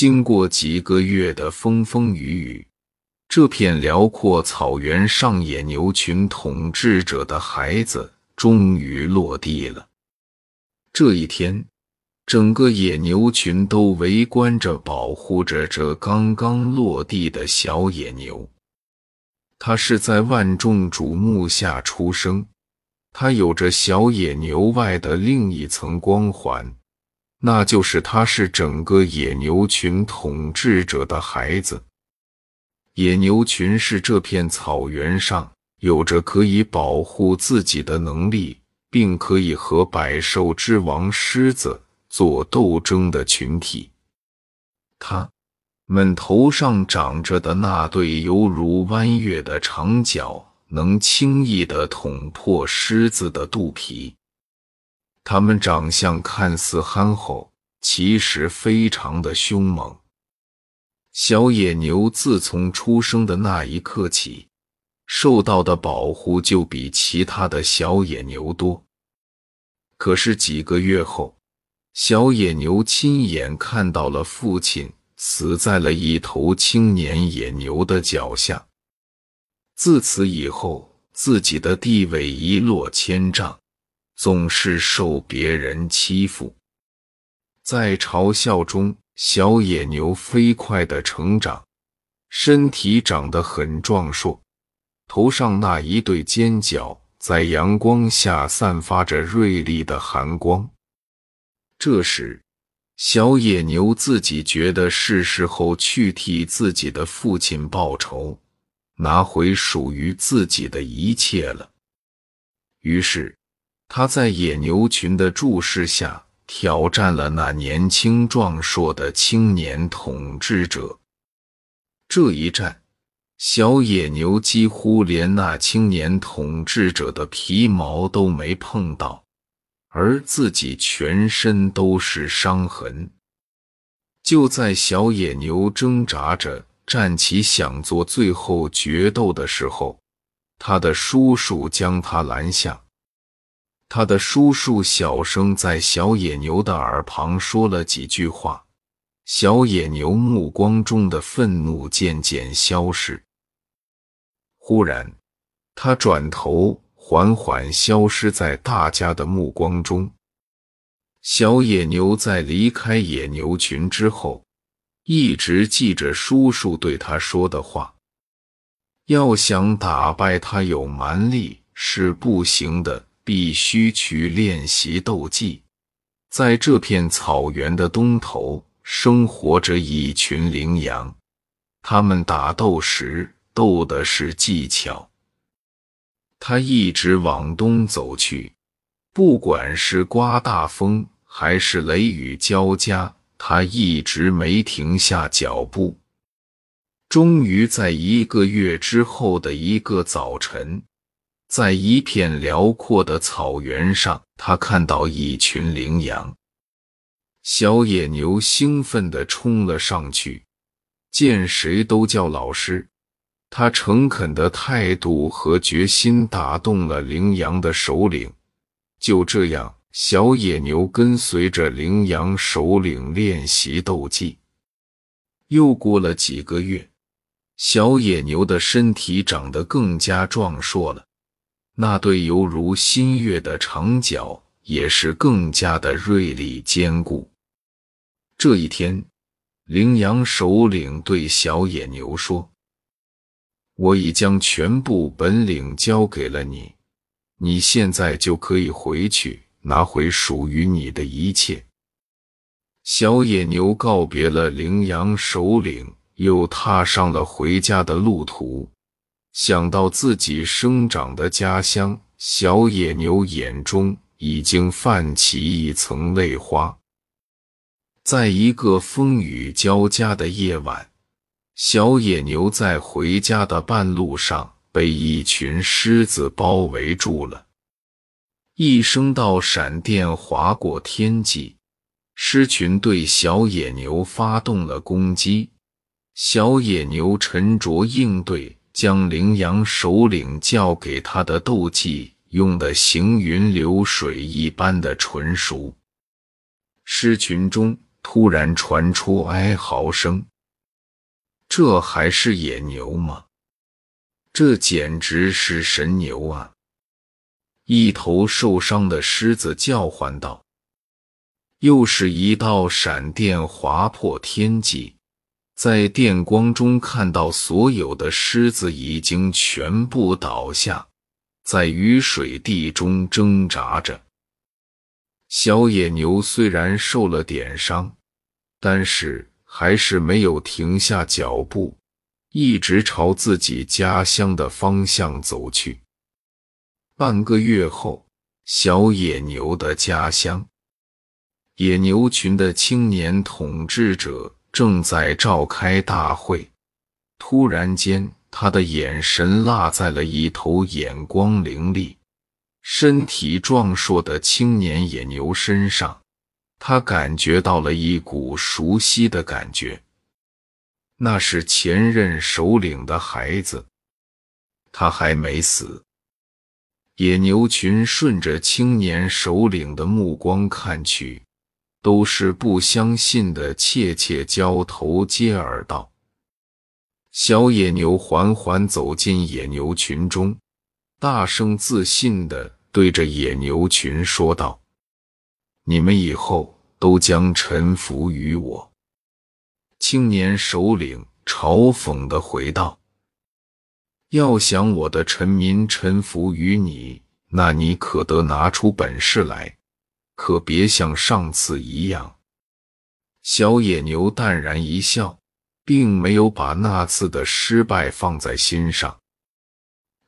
经过几个月的风风雨雨，这片辽阔草原上野牛群统治者的孩子终于落地了。这一天，整个野牛群都围观着，保护着这刚刚落地的小野牛。它是在万众瞩目下出生，它有着小野牛外的另一层光环，那就是它是整个野牛群统治者的孩子。野牛群是这片草原上有着可以保护自己的能力，并可以和百兽之王狮子做斗争的群体。它。们头上长着的那对犹如弯月的长角，能轻易地捅破狮子的肚皮。他们长相看似憨厚，其实非常的凶猛。小野牛自从出生的那一刻起，受到的保护就比其他的小野牛多。可是几个月后，小野牛亲眼看到了父亲。死在了一头青年野牛的脚下。自此以后，自己的地位一落千丈，总是受别人欺负。在嘲笑中，小野牛飞快的成长，身体长得很壮硕，头上那一对尖角在阳光下散发着锐利的寒光。这时，小野牛自己觉得是时候去替自己的父亲报仇，拿回属于自己的一切了。于是，他在野牛群的注视下挑战了那年轻壮硕的青年统治者。这一战，小野牛几乎连那青年统治者的皮毛都没碰到。而自己全身都是伤痕。就在小野牛挣扎着站起想做最后决斗的时候，他的叔叔将他拦下。他的叔叔小声在小野牛的耳旁说了几句话。小野牛目光中的愤怒渐渐消失。忽然，他转头。缓缓消失在大家的目光中。小野牛在离开野牛群之后，一直记着叔叔对他说的话：要想打败他有蛮力是不行的，必须去练习斗技。在这片草原的东头，生活着一群羚羊，他们打斗时斗的是技巧。他一直往东走去，不管是刮大风还是雷雨交加，他一直没停下脚步。终于在一个月之后的一个早晨，在一片辽阔的草原上，他看到一群羚羊。小野牛兴奋地冲了上去，见谁都叫老师。他诚恳的态度和决心打动了羚羊的首领。就这样，小野牛跟随着羚羊首领练习斗技。又过了几个月，小野牛的身体长得更加壮硕了，那对犹如新月的长角也是更加的锐利坚固。这一天，羚羊首领对小野牛说。我已将全部本领交给了你，你现在就可以回去拿回属于你的一切。小野牛告别了羚羊首领，又踏上了回家的路途。想到自己生长的家乡，小野牛眼中已经泛起一层泪花。在一个风雨交加的夜晚。小野牛在回家的半路上被一群狮子包围住了，一声道闪电划过天际，狮群对小野牛发动了攻击。小野牛沉着应对，将羚羊首领教给他的斗技用的行云流水一般的纯熟。狮群中。突然传出哀嚎声。这还是野牛吗？这简直是神牛啊！一头受伤的狮子叫唤道。又是一道闪电划破天际，在电光中看到所有的狮子已经全部倒下，在雨水地中挣扎着。小野牛虽然受了点伤，但是还是没有停下脚步，一直朝自己家乡的方向走去。半个月后，小野牛的家乡。野牛群的青年统治者正在召开大会，突然间，他的眼神落在了一头眼光凌厉、身体壮硕的青年野牛身上。他感觉到了一股熟悉的感觉，那是前任首领的孩子，他还没死。野牛群顺着青年首领的目光看去。都是不相信的，切切交头接耳道：“小野牛缓缓走进野牛群中，大声自信的对着野牛群说道：‘你们以后都将臣服于我。’”青年首领嘲讽的回道：“要想我的臣民臣服于你，那你可得拿出本事来。”可别像上次一样。小野牛淡然一笑，并没有把那次的失败放在心上。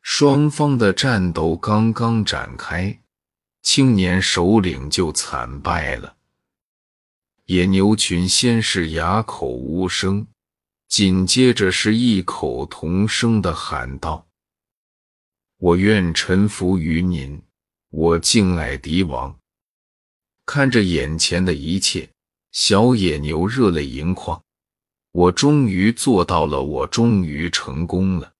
双方的战斗刚刚展开，青年首领就惨败了。野牛群先是哑口无声，紧接着是异口同声的喊道：“我愿臣服于您，我敬爱敌王。”看着眼前的一切，小野牛热泪盈眶。我终于做到了，我终于成功了。